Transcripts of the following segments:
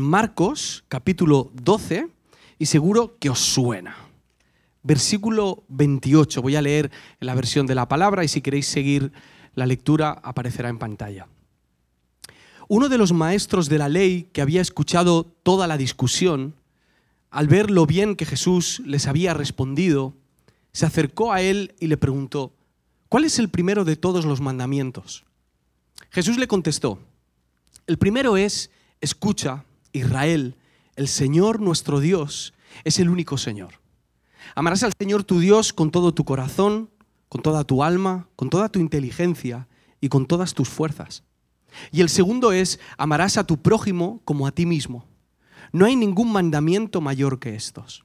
Marcos capítulo 12 y seguro que os suena. Versículo 28, voy a leer la versión de la palabra y si queréis seguir la lectura aparecerá en pantalla. Uno de los maestros de la ley que había escuchado toda la discusión, al ver lo bien que Jesús les había respondido, se acercó a él y le preguntó, ¿cuál es el primero de todos los mandamientos? Jesús le contestó, el primero es, escucha, Israel, el Señor nuestro Dios es el único Señor. Amarás al Señor tu Dios con todo tu corazón, con toda tu alma, con toda tu inteligencia y con todas tus fuerzas. Y el segundo es, amarás a tu prójimo como a ti mismo. No hay ningún mandamiento mayor que estos.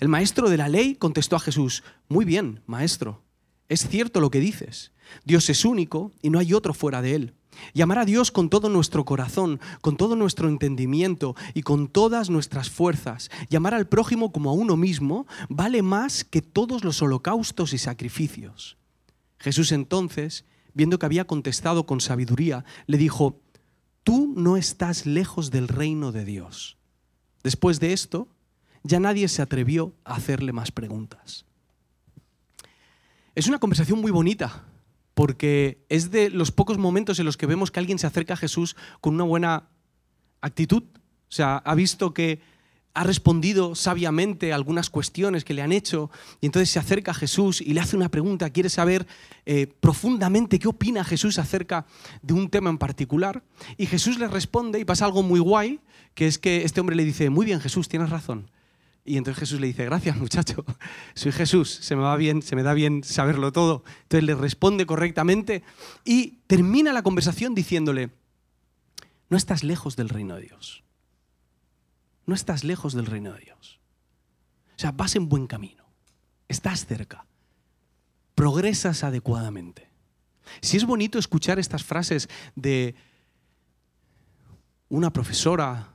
El maestro de la ley contestó a Jesús, muy bien, maestro, es cierto lo que dices. Dios es único y no hay otro fuera de él. Y amar a Dios con todo nuestro corazón, con todo nuestro entendimiento y con todas nuestras fuerzas. Y amar al prójimo como a uno mismo vale más que todos los holocaustos y sacrificios. Jesús entonces, viendo que había contestado con sabiduría, le dijo, tú no estás lejos del reino de Dios. Después de esto, ya nadie se atrevió a hacerle más preguntas. Es una conversación muy bonita, porque es de los pocos momentos en los que vemos que alguien se acerca a Jesús con una buena actitud. O sea, ha visto que ha respondido sabiamente a algunas cuestiones que le han hecho y entonces se acerca a Jesús y le hace una pregunta, quiere saber eh, profundamente qué opina Jesús acerca de un tema en particular y Jesús le responde y pasa algo muy guay, que es que este hombre le dice, muy bien Jesús, tienes razón. Y entonces Jesús le dice, gracias muchacho, soy Jesús, se me va bien, se me da bien saberlo todo. Entonces le responde correctamente y termina la conversación diciéndole, no estás lejos del reino de Dios. No estás lejos del reino de Dios. O sea, vas en buen camino, estás cerca, progresas adecuadamente. Si es bonito escuchar estas frases de una profesora,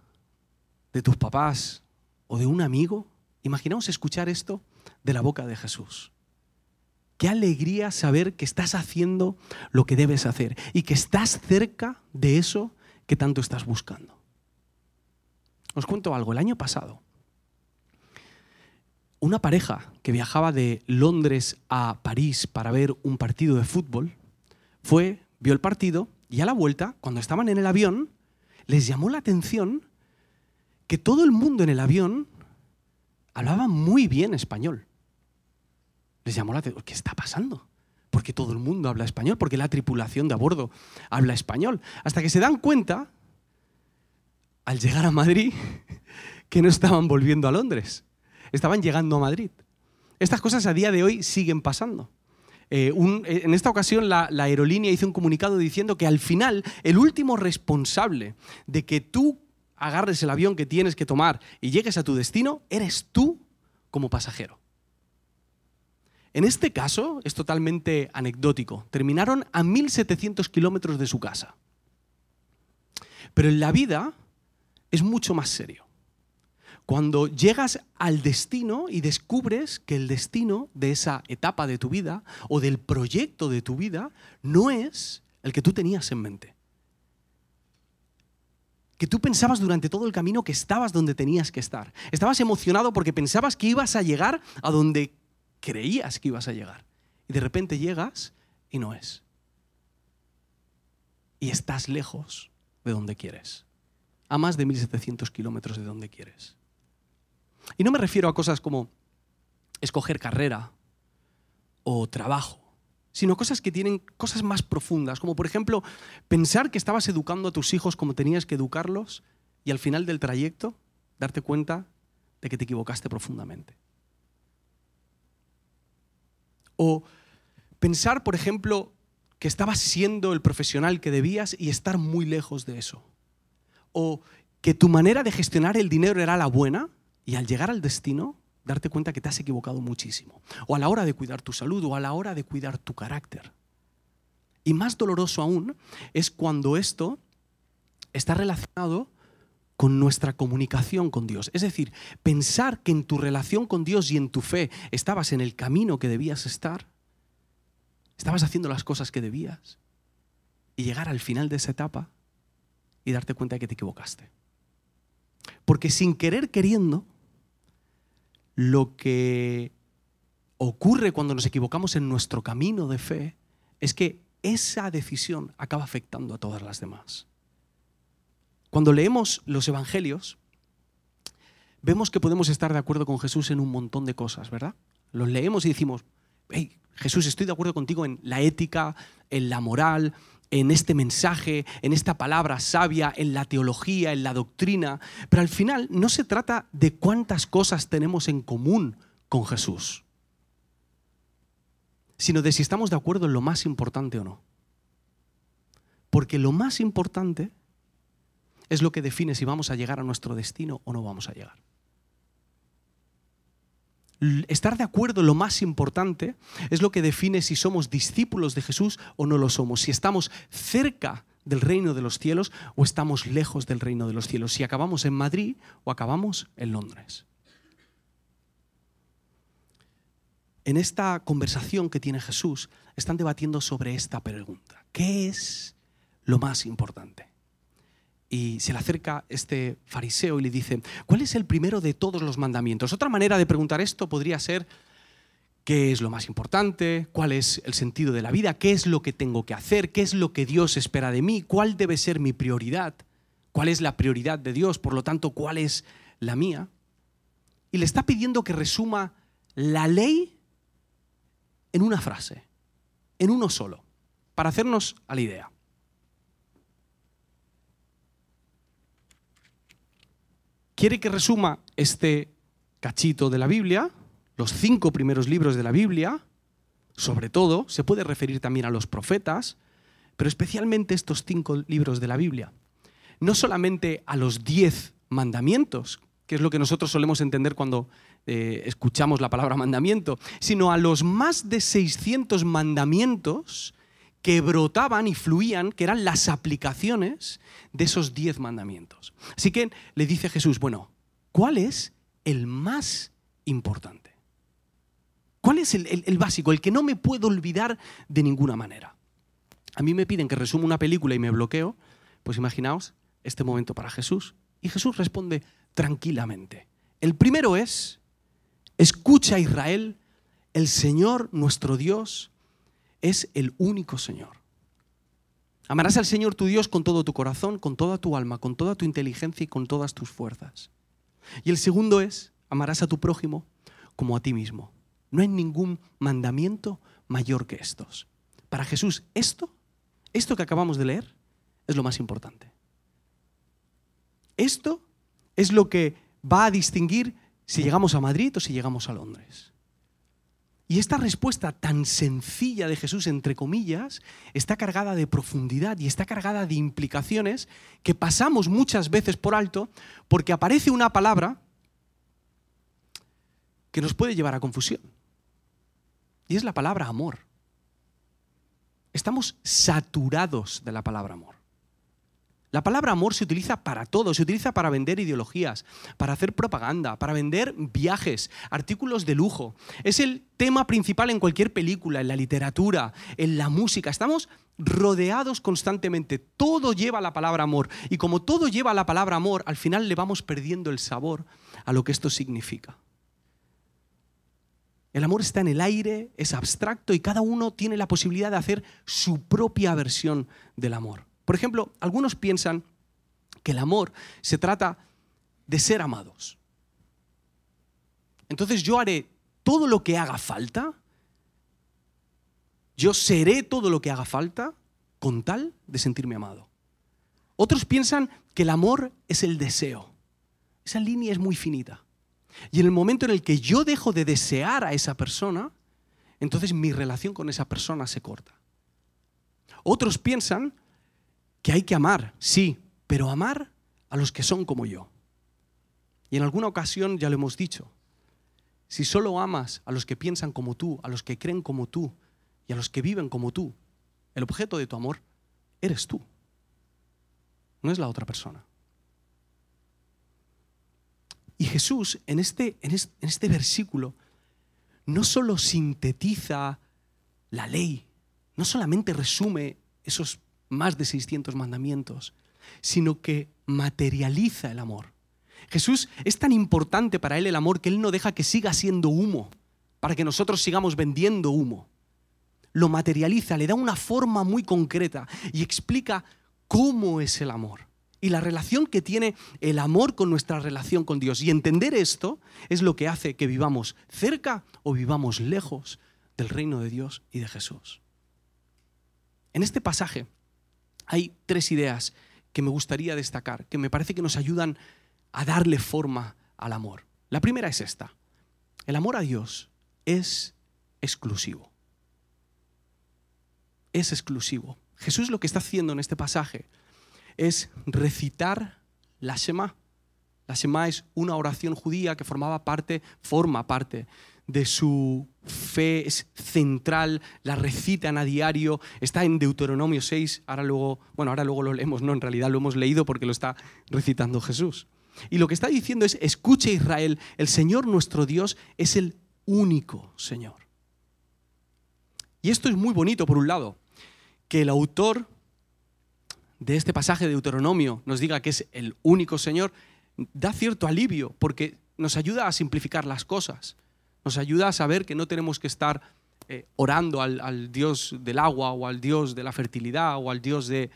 de tus papás, o de un amigo, imaginaos escuchar esto de la boca de Jesús. Qué alegría saber que estás haciendo lo que debes hacer y que estás cerca de eso que tanto estás buscando. Os cuento algo, el año pasado, una pareja que viajaba de Londres a París para ver un partido de fútbol, fue, vio el partido y a la vuelta, cuando estaban en el avión, les llamó la atención que todo el mundo en el avión hablaba muy bien español. Les llamó la atención, ¿qué está pasando? Porque todo el mundo habla español, porque la tripulación de a bordo habla español. Hasta que se dan cuenta, al llegar a Madrid, que no estaban volviendo a Londres, estaban llegando a Madrid. Estas cosas a día de hoy siguen pasando. Eh, eh, en esta ocasión la, la aerolínea hizo un comunicado diciendo que al final el último responsable de que tú agarres el avión que tienes que tomar y llegues a tu destino, eres tú como pasajero. En este caso es totalmente anecdótico. Terminaron a 1.700 kilómetros de su casa. Pero en la vida es mucho más serio. Cuando llegas al destino y descubres que el destino de esa etapa de tu vida o del proyecto de tu vida no es el que tú tenías en mente que tú pensabas durante todo el camino que estabas donde tenías que estar. Estabas emocionado porque pensabas que ibas a llegar a donde creías que ibas a llegar. Y de repente llegas y no es. Y estás lejos de donde quieres. A más de 1700 kilómetros de donde quieres. Y no me refiero a cosas como escoger carrera o trabajo sino cosas que tienen cosas más profundas, como por ejemplo pensar que estabas educando a tus hijos como tenías que educarlos y al final del trayecto darte cuenta de que te equivocaste profundamente. O pensar, por ejemplo, que estabas siendo el profesional que debías y estar muy lejos de eso. O que tu manera de gestionar el dinero era la buena y al llegar al destino darte cuenta que te has equivocado muchísimo. O a la hora de cuidar tu salud o a la hora de cuidar tu carácter. Y más doloroso aún es cuando esto está relacionado con nuestra comunicación con Dios. Es decir, pensar que en tu relación con Dios y en tu fe estabas en el camino que debías estar, estabas haciendo las cosas que debías, y llegar al final de esa etapa y darte cuenta de que te equivocaste. Porque sin querer queriendo, lo que ocurre cuando nos equivocamos en nuestro camino de fe es que esa decisión acaba afectando a todas las demás. Cuando leemos los evangelios, vemos que podemos estar de acuerdo con Jesús en un montón de cosas, ¿verdad? Los leemos y decimos, hey, Jesús, estoy de acuerdo contigo en la ética, en la moral, en este mensaje, en esta palabra sabia, en la teología, en la doctrina, pero al final no se trata de cuántas cosas tenemos en común con Jesús, sino de si estamos de acuerdo en lo más importante o no. Porque lo más importante es lo que define si vamos a llegar a nuestro destino o no vamos a llegar estar de acuerdo lo más importante es lo que define si somos discípulos de Jesús o no lo somos, si estamos cerca del reino de los cielos o estamos lejos del reino de los cielos, si acabamos en Madrid o acabamos en Londres. En esta conversación que tiene Jesús, están debatiendo sobre esta pregunta. ¿Qué es lo más importante? Y se le acerca este fariseo y le dice, ¿cuál es el primero de todos los mandamientos? Otra manera de preguntar esto podría ser, ¿qué es lo más importante? ¿Cuál es el sentido de la vida? ¿Qué es lo que tengo que hacer? ¿Qué es lo que Dios espera de mí? ¿Cuál debe ser mi prioridad? ¿Cuál es la prioridad de Dios? Por lo tanto, ¿cuál es la mía? Y le está pidiendo que resuma la ley en una frase, en uno solo, para hacernos a la idea. Quiere que resuma este cachito de la Biblia, los cinco primeros libros de la Biblia, sobre todo, se puede referir también a los profetas, pero especialmente estos cinco libros de la Biblia. No solamente a los diez mandamientos, que es lo que nosotros solemos entender cuando eh, escuchamos la palabra mandamiento, sino a los más de 600 mandamientos que brotaban y fluían, que eran las aplicaciones de esos diez mandamientos. Así que le dice Jesús, bueno, ¿cuál es el más importante? ¿Cuál es el, básico, el que no me puedo olvidar de ninguna manera? A mí me piden que resuma una película y me bloqueo, pues imaginaos este momento para Jesús. Y Jesús responde tranquilamente. El primero es, escucha Israel, el Señor nuestro Dios es el único Señor. Amarás al Señor tu Dios con todo tu corazón, con toda tu alma, con toda tu inteligencia y con todas tus fuerzas. Y el segundo es, amarás a tu prójimo como a ti mismo. No hay ningún mandamiento mayor que estos. Para Jesús, esto, esto que acabamos de leer, es lo más importante. Esto es lo que va a distinguir si llegamos a Madrid o si llegamos a Londres. Y esta respuesta tan sencilla de Jesús, entre comillas, está cargada de profundidad y está cargada de implicaciones que pasamos muchas veces por alto porque aparece una palabra que nos puede llevar a confusión. Y es la palabra amor. Estamos saturados de la palabra amor. La palabra amor se utiliza para todo, se utiliza para vender ideologías, para hacer propaganda, para vender viajes, artículos de lujo. Es el tema principal en cualquier película, en la literatura, en la música. Estamos rodeados constantemente. Todo lleva la palabra amor. Y como todo lleva la palabra amor, al final le vamos perdiendo el sabor a lo que esto significa. El amor está en el aire, es abstracto y cada uno tiene la posibilidad de hacer su propia versión del amor. Por ejemplo, algunos piensan que el amor se trata de ser amados. Entonces yo haré todo lo que haga falta, yo seré todo lo que haga falta con tal de sentirme amado. Otros piensan que el amor es el deseo. Esa línea es muy finita. Y en el momento en el que yo dejo de desear a esa persona, entonces mi relación con esa persona se corta. Otros piensan que hay que amar, sí, pero amar a los que son como yo. Y en alguna ocasión ya lo hemos dicho, si solo amas a los que piensan como tú, a los que creen como tú y a los que viven como tú, el objeto de tu amor eres tú, no es la otra persona. Y Jesús en este, en este versículo no solo sintetiza la ley, no solamente resume esos más de 600 mandamientos, sino que materializa el amor. Jesús es tan importante para él el amor que él no deja que siga siendo humo, para que nosotros sigamos vendiendo humo. Lo materializa, le da una forma muy concreta y explica cómo es el amor y la relación que tiene el amor con nuestra relación con Dios. Y entender esto es lo que hace que vivamos cerca o vivamos lejos del reino de Dios y de Jesús. En este pasaje hay tres ideas que me gustaría destacar, que me parece que nos ayudan a darle forma al amor. La primera es esta. El amor a Dios es exclusivo. Es exclusivo. Jesús lo que está haciendo en este pasaje es recitar la Shema. La Shema es una oración judía que formaba parte, forma parte de su fe, es central, la recitan a diario, está en Deuteronomio 6, ahora luego, bueno, ahora luego lo leemos, no, en realidad lo hemos leído porque lo está recitando Jesús. Y lo que está diciendo es, escuche Israel, el Señor nuestro Dios es el único Señor. Y esto es muy bonito, por un lado, que el autor de este pasaje de Deuteronomio nos diga que es el único Señor, da cierto alivio, porque nos ayuda a simplificar las cosas, nos ayuda a saber que no tenemos que estar eh, orando al, Dios del agua o al Dios de la fertilidad o al Dios de,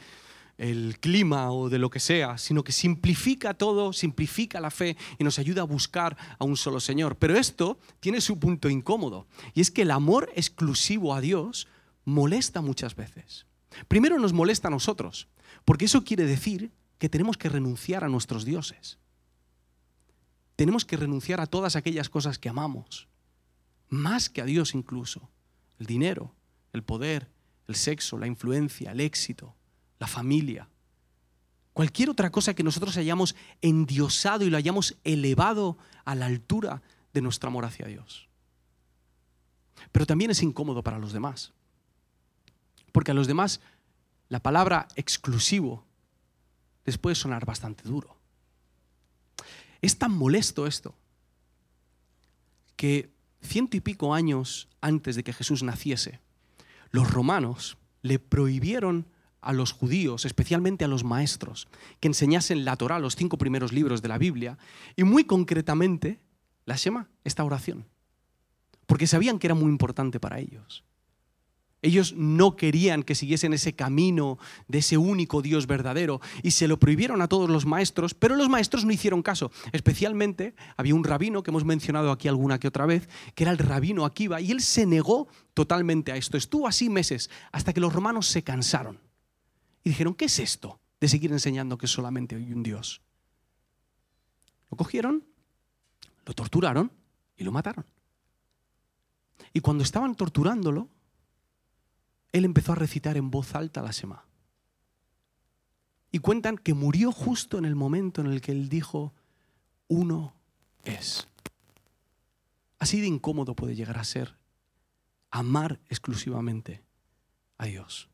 el clima o de lo que sea, sino que simplifica todo, simplifica la fe y nos ayuda a buscar a un solo Señor. Pero esto tiene su punto incómodo, y es que el amor exclusivo a Dios molesta muchas veces. Primero nos molesta a nosotros, porque eso quiere decir que tenemos que renunciar a nuestros dioses. Tenemos que renunciar a todas aquellas cosas que amamos, más que a Dios incluso. El dinero, el poder, el sexo, la influencia, el éxito, la familia, cualquier otra cosa que nosotros hayamos endiosado y lo hayamos elevado a la altura de nuestro amor hacia Dios. Pero también es incómodo para los demás, porque a los demás la palabra exclusivo les puede sonar bastante duro. Es tan molesto esto que ciento y pico años antes de que Jesús naciese, los romanos le prohibieron a los judíos, especialmente a los maestros, que enseñasen la Torah, los cinco primeros libros de la Biblia, y muy concretamente la Shema, esta oración, porque sabían que era muy importante para ellos. Ellos no querían que siguiesen ese camino de ese único Dios verdadero y se lo prohibieron a todos los maestros, pero los maestros no hicieron caso. Especialmente había un rabino que hemos mencionado aquí alguna que otra vez, que era el rabino Akiva, y él se negó totalmente a esto. Estuvo así meses hasta que los romanos se cansaron y dijeron, ¿qué es esto de seguir enseñando que solamente hay un Dios? Lo cogieron, lo torturaron y lo mataron. Y cuando estaban torturándolo, él empezó a recitar en voz alta la Sema. Y cuentan que murió justo en el momento en el que él dijo, uno es. Así de incómodo puede llegar a ser amar exclusivamente a Dios.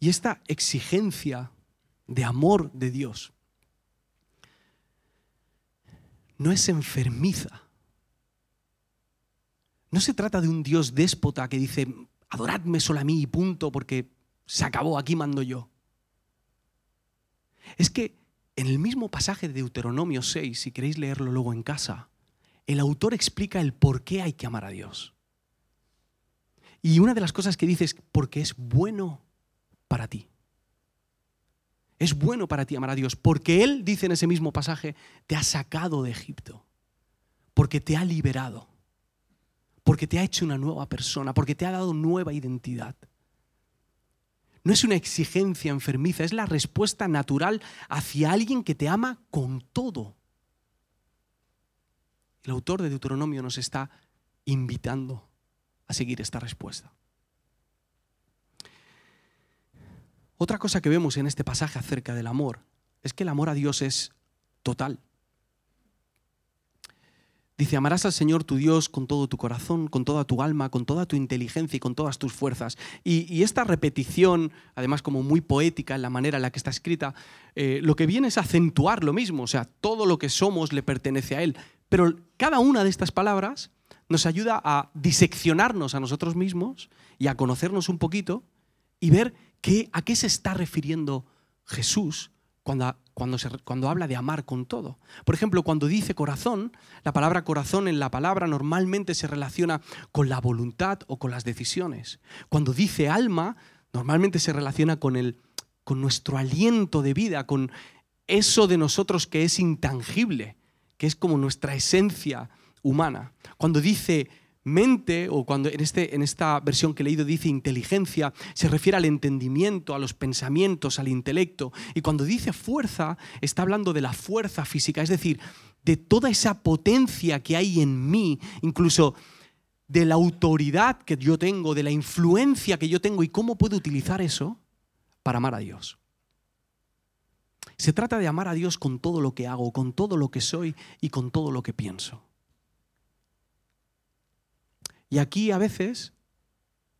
Y esta exigencia de amor de Dios no es enfermiza. No se trata de un Dios déspota que dice, adoradme solo a mí y punto, porque se acabó, aquí mando yo. Es que en el mismo pasaje de Deuteronomio 6, si queréis leerlo luego en casa, el autor explica el por qué hay que amar a Dios. Y una de las cosas que dice es porque es bueno para ti. Es bueno para ti amar a Dios, porque Él, dice en ese mismo pasaje, te ha sacado de Egipto, porque te ha liberado, porque te ha hecho una nueva persona, porque te ha dado nueva identidad. No es una exigencia enfermiza, es la respuesta natural hacia alguien que te ama con todo. El autor de Deuteronomio nos está invitando a seguir esta respuesta. Otra cosa que vemos en este pasaje acerca del amor es que el amor a Dios es total. Dice, amarás al Señor tu Dios con todo tu corazón, con toda tu alma, con toda tu inteligencia y con todas tus fuerzas. Y, esta repetición, además como muy poética en la manera en la que está escrita, eh, lo que viene es acentuar lo mismo, o sea, todo lo que somos le pertenece a Él. Pero cada una de estas palabras nos ayuda a diseccionarnos a nosotros mismos y a conocernos un poquito y ver ¿A qué se está refiriendo Jesús cuando, cuando, se, cuando habla de amar con todo. Por ejemplo, cuando dice corazón, la palabra corazón en la palabra normalmente se relaciona con la voluntad o con las decisiones. Cuando dice alma, normalmente se relaciona con, el, con nuestro aliento de vida, con eso de nosotros que es intangible, que es como nuestra esencia humana. Cuando dice mente, o cuando en, este, en esta versión que he leído dice inteligencia, se refiere al entendimiento, a los pensamientos, al intelecto. Y cuando dice fuerza, está hablando de la fuerza física, es decir, de toda esa potencia que hay en mí, incluso de la autoridad que yo tengo, de la influencia que yo tengo y cómo puedo utilizar eso para amar a Dios. Se trata de amar a Dios con todo lo que hago, con todo lo que soy y con todo lo que pienso. Y aquí a veces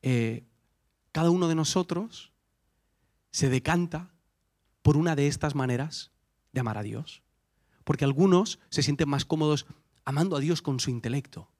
eh, cada uno de nosotros se decanta por una de estas maneras de amar a Dios. Porque algunos se sienten más cómodos amando a Dios con su intelecto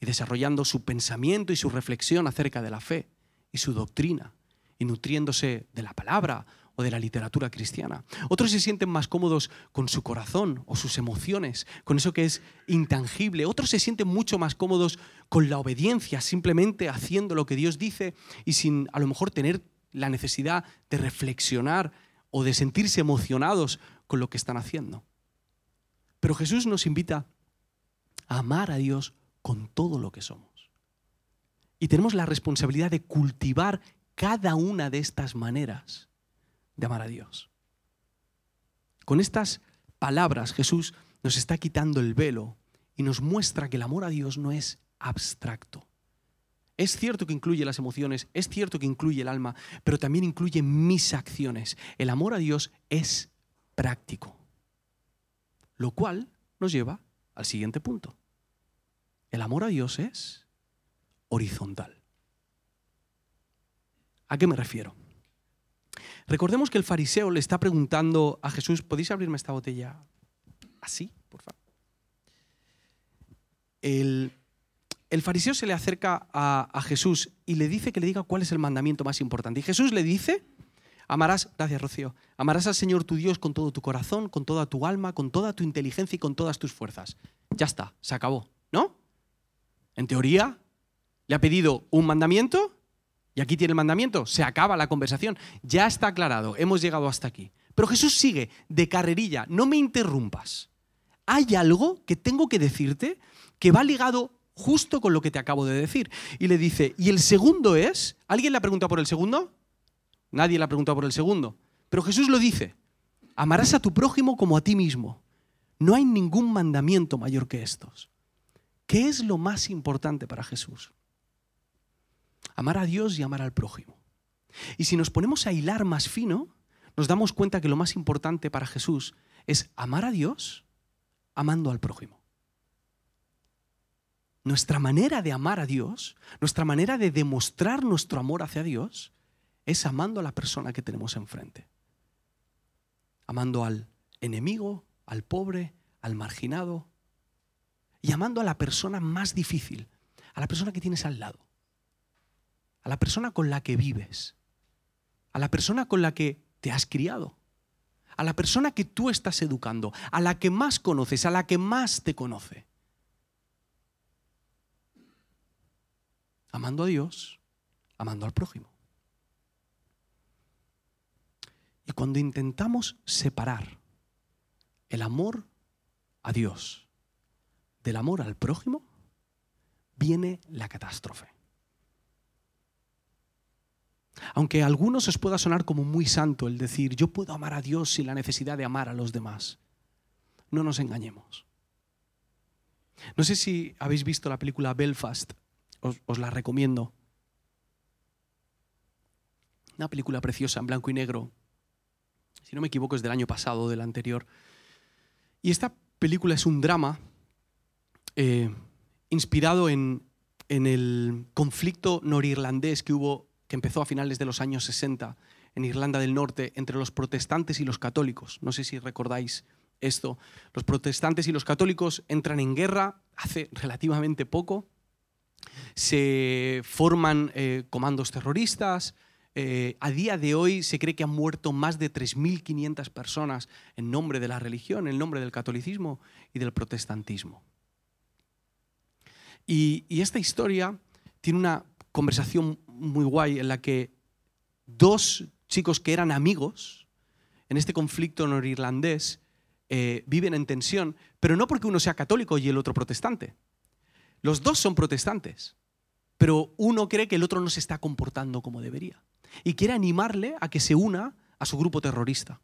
y desarrollando su pensamiento y su reflexión acerca de la fe y su doctrina y nutriéndose de la palabra o de la literatura cristiana. Otros se sienten más cómodos con su corazón o sus emociones, con eso que es intangible. Otros se sienten mucho más cómodos con la obediencia, simplemente haciendo lo que Dios dice y sin a lo mejor tener la necesidad de reflexionar o de sentirse emocionados con lo que están haciendo. Pero Jesús nos invita a amar a Dios con todo lo que somos. Y tenemos la responsabilidad de cultivar cada una de estas maneras de amar a Dios. Con estas palabras Jesús nos está quitando el velo y nos muestra que el amor a Dios no es abstracto. Es cierto que incluye las emociones, es cierto que incluye el alma, pero también incluye mis acciones. El amor a Dios es práctico. Lo cual nos lleva al siguiente punto. El amor a Dios es horizontal. ¿A qué me refiero? Recordemos que el fariseo le está preguntando a Jesús, ¿podéis abrirme esta botella así, por favor? El, fariseo se le acerca a, a, Jesús y le dice que le diga cuál es el mandamiento más importante. Y Jesús le dice, amarás, gracias Rocío, amarás al Señor tu Dios con todo tu corazón, con toda tu alma, con toda tu inteligencia y con todas tus fuerzas. Ya está, se acabó, ¿no? En teoría, le ha pedido un mandamiento y aquí tiene el mandamiento, se acaba la conversación, ya está aclarado, hemos llegado hasta aquí. Pero Jesús sigue de carrerilla, no me interrumpas. Hay algo que tengo que decirte que va ligado justo con lo que te acabo de decir. Y le dice, ¿y el segundo es? ¿Alguien le ha preguntado por el segundo? Nadie le ha preguntado por el segundo. Pero Jesús lo dice, amarás a tu prójimo como a ti mismo. No hay ningún mandamiento mayor que estos. ¿Qué es lo más importante para Jesús? Amar a Dios y amar al prójimo. Y si nos ponemos a hilar más fino, nos damos cuenta que lo más importante para Jesús es amar a Dios amando al prójimo. Nuestra manera de amar a Dios, nuestra manera de demostrar nuestro amor hacia Dios, es amando a la persona que tenemos enfrente. Amando al enemigo, al pobre, al marginado, y amando a la persona más difícil, a la persona que tienes al lado a la persona con la que vives, a la persona con la que te has criado, a la persona que tú estás educando, a la que más conoces, a la que más te conoce. Amando a Dios, amando al prójimo. Y cuando intentamos separar el amor a Dios del amor al prójimo, viene la catástrofe. Aunque a algunos os pueda sonar como muy santo el decir, yo puedo amar a Dios sin la necesidad de amar a los demás. No nos engañemos. No sé si habéis visto la película Belfast, os, la recomiendo. Una película preciosa en blanco y negro. Si no me equivoco es del año pasado o del anterior. Y esta película es un drama eh, inspirado en, en el conflicto norirlandés que hubo que empezó a finales de los años 60 en Irlanda del Norte entre los protestantes y los católicos. No sé si recordáis esto. Los protestantes y los católicos entran en guerra hace relativamente poco. Se forman eh, comandos terroristas, eh, a día de hoy se cree que han muerto más de 3.500 personas en nombre de la religión, en nombre del catolicismo y del protestantismo. Y, y esta historia tiene una conversación muy guay en la que dos chicos que eran amigos en este conflicto norirlandés eh, viven en tensión, pero no porque uno sea católico y el otro protestante. Los dos son protestantes, pero uno cree que el otro no se está comportando como debería y quiere animarle a que se una a su grupo terrorista.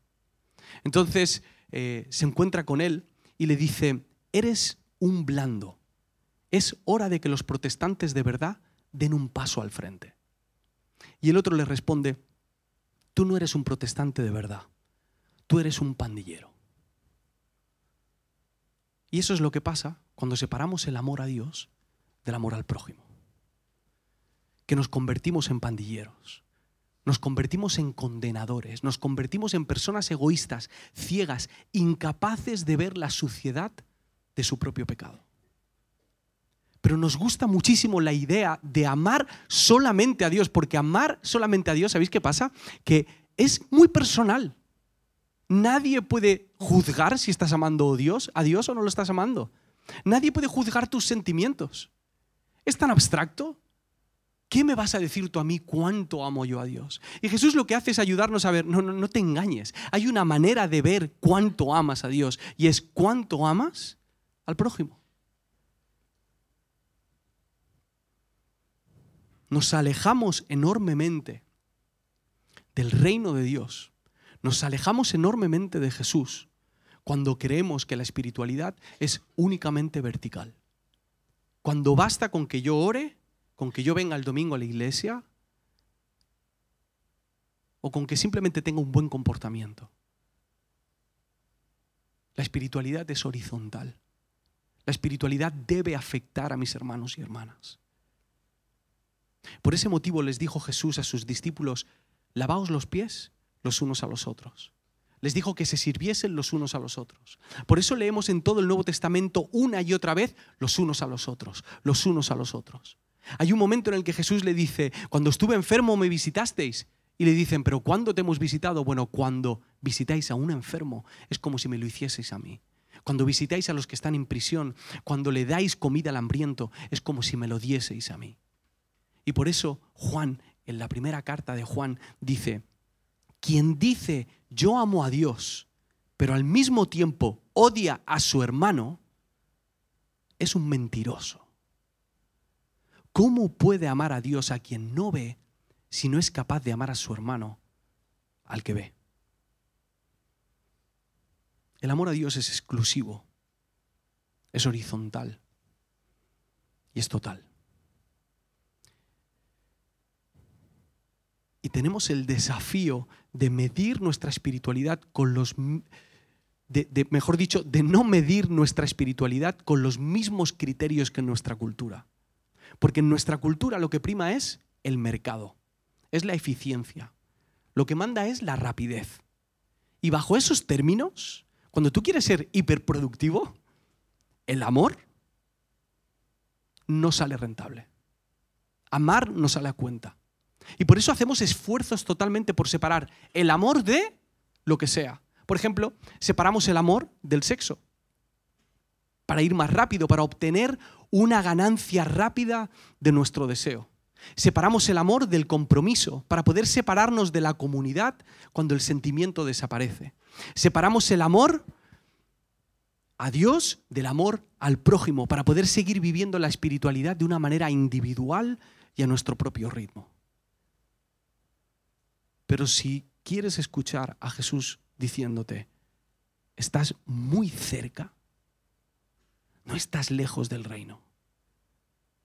Entonces eh, se encuentra con él y le dice, eres un blando, es hora de que los protestantes de verdad den un paso al frente. Y el otro le responde, tú no eres un protestante de verdad, tú eres un pandillero. Y eso es lo que pasa cuando separamos el amor a Dios del amor al prójimo. Que nos convertimos en pandilleros, nos convertimos en condenadores, nos convertimos en personas egoístas, ciegas, incapaces de ver la suciedad de su propio pecado. Pero nos gusta muchísimo la idea de amar solamente a Dios, porque amar solamente a Dios, ¿sabéis qué pasa? Que es muy personal. Nadie puede juzgar si estás amando a Dios, a Dios o no lo estás amando. Nadie puede juzgar tus sentimientos. Es tan abstracto. ¿Qué me vas a decir tú a mí cuánto amo yo a Dios? Y Jesús lo que hace es ayudarnos a ver, no, no, no te engañes. Hay una manera de ver cuánto amas a Dios y es cuánto amas al prójimo. Nos alejamos enormemente del reino de Dios nos alejamos enormemente de Jesús cuando creemos que la espiritualidad es únicamente vertical. Cuando basta con que yo ore, con que yo venga el domingo a la iglesia, o con que simplemente tenga un buen comportamiento. La espiritualidad es horizontal. La espiritualidad debe afectar a mis hermanos y hermanas. Por ese motivo les dijo Jesús a sus discípulos, lavaos los pies los unos a los otros. Les dijo que se sirviesen los unos a los otros. Por eso leemos en todo el Nuevo Testamento una y otra vez los unos a los otros, los unos a los otros. Hay un momento en el que Jesús le dice, cuando estuve enfermo me visitasteis. Y le dicen, pero ¿cuándo te hemos visitado? Bueno, cuando visitáis a un enfermo es como si me lo hicieseis a mí. Cuando visitáis a los que están en prisión, cuando le dais comida al hambriento, es como si me lo dieseis a mí. Y por eso Juan, en la primera carta de Juan, dice, quien dice yo amo a Dios, pero al mismo tiempo odia a su hermano, es un mentiroso. ¿Cómo puede amar a Dios a quien no ve si no es capaz de amar a su hermano al que ve? El amor a Dios es exclusivo, es horizontal y es total. Y tenemos el desafío de medir nuestra espiritualidad con los, mejor dicho, de no medir nuestra espiritualidad con los mismos criterios que en nuestra cultura. Porque en nuestra cultura lo que prima es el mercado, es la eficiencia. Lo que manda es la rapidez. Y bajo esos términos, cuando tú quieres ser hiperproductivo, el amor no sale rentable. Amar no sale a cuenta. Y por eso hacemos esfuerzos totalmente por separar el amor de lo que sea. Por ejemplo, separamos el amor del sexo para ir más rápido, para obtener una ganancia rápida de nuestro deseo. Separamos el amor del compromiso para poder separarnos de la comunidad cuando el sentimiento desaparece. Separamos el amor a Dios del amor al prójimo para poder seguir viviendo la espiritualidad de una manera individual y a nuestro propio ritmo. Pero si quieres escuchar a Jesús diciéndote, estás muy cerca, no estás lejos del reino.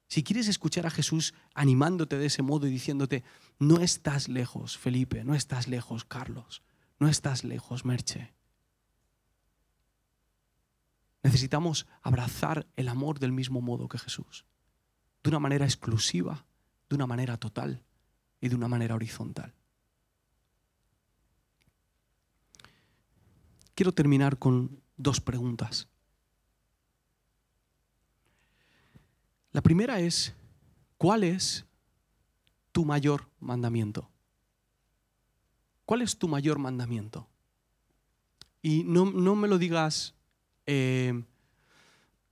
Si quieres escuchar a Jesús animándote de ese modo y diciéndote, no estás lejos, Felipe, no estás lejos, Carlos, no estás lejos, Merche. Necesitamos abrazar el amor del mismo modo que Jesús, de una manera exclusiva, de una manera total y de una manera horizontal. Quiero terminar con dos preguntas. La primera es, ¿cuál es tu mayor mandamiento? ¿Cuál es tu mayor mandamiento? Y no, me lo digas eh,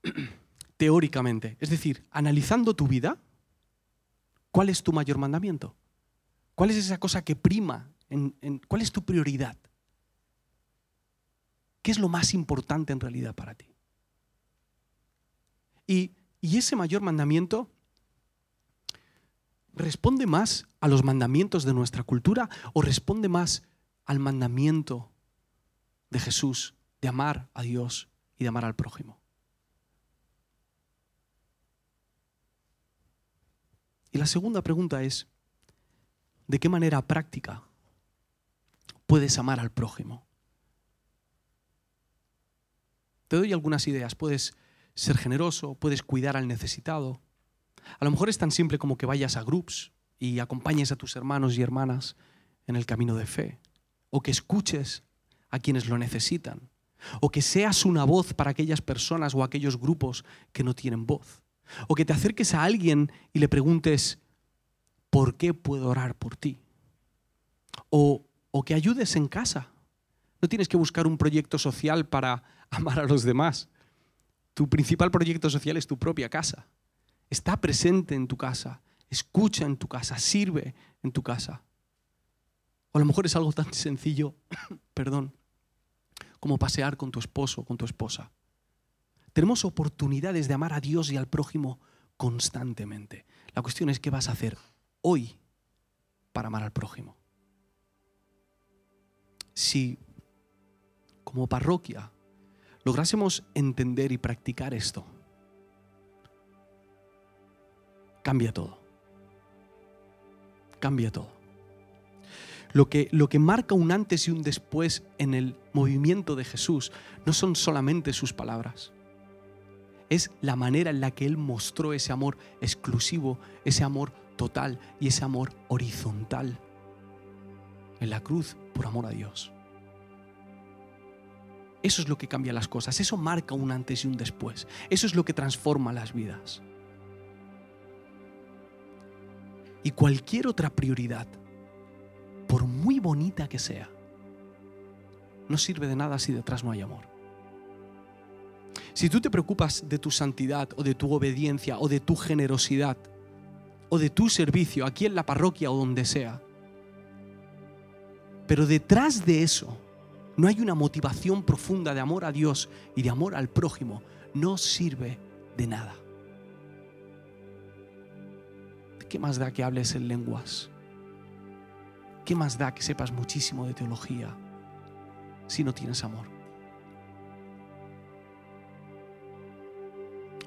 teóricamente. Es decir, analizando tu vida, ¿cuál es tu mayor mandamiento? ¿Cuál es esa cosa que prima? En, ¿Cuál es tu prioridad? ¿Qué es lo más importante en realidad para ti? Y, y ese mayor mandamiento responde más a los mandamientos de nuestra cultura o responde más al mandamiento de Jesús de amar a Dios y de amar al prójimo. Y la segunda pregunta es, ¿de qué manera práctica puedes amar al prójimo? Te doy algunas ideas. Puedes ser generoso, puedes cuidar al necesitado. A lo mejor es tan simple como que vayas a groups y acompañes a tus hermanos y hermanas en el camino de fe, o que escuches a quienes lo necesitan, o que seas una voz para aquellas personas o aquellos grupos que no tienen voz, o que te acerques a alguien y le preguntes, ¿por qué puedo orar por ti? O, o que ayudes en casa. No tienes que buscar un proyecto social para amar a los demás. Tu principal proyecto social es tu propia casa. Está presente en tu casa, escucha en tu casa, sirve en tu casa. O a lo mejor es algo tan sencillo, perdón, como pasear con tu esposo o con tu esposa. Tenemos oportunidades de amar a Dios y al prójimo constantemente. La cuestión es qué vas a hacer hoy para amar al prójimo. Si como parroquia lográsemos entender y practicar esto, cambia todo. Cambia todo. Lo que, lo que marca un antes y un después en el movimiento de Jesús no son solamente sus palabras, es la manera en la que Él mostró ese amor exclusivo, ese amor total y ese amor horizontal en la cruz por amor a Dios. Eso es lo que cambia las cosas, eso marca un antes y un después, eso es lo que transforma las vidas. Y cualquier otra prioridad, por muy bonita que sea, no sirve de nada si detrás no hay amor. Si tú te preocupas de tu santidad o de tu obediencia o de tu generosidad o de tu servicio aquí en la parroquia o donde sea, pero detrás de eso no hay una motivación profunda de amor a Dios y de amor al prójimo, no sirve de nada. ¿Qué más da que hables en lenguas? ¿Qué más da que sepas muchísimo de teología si no tienes amor?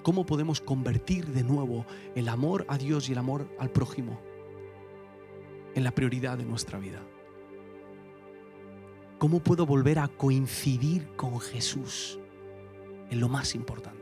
¿Cómo podemos convertir de nuevo el amor a Dios y el amor al prójimo en la prioridad de nuestra vida? ¿Cómo puedo volver a coincidir con Jesús en lo más importante?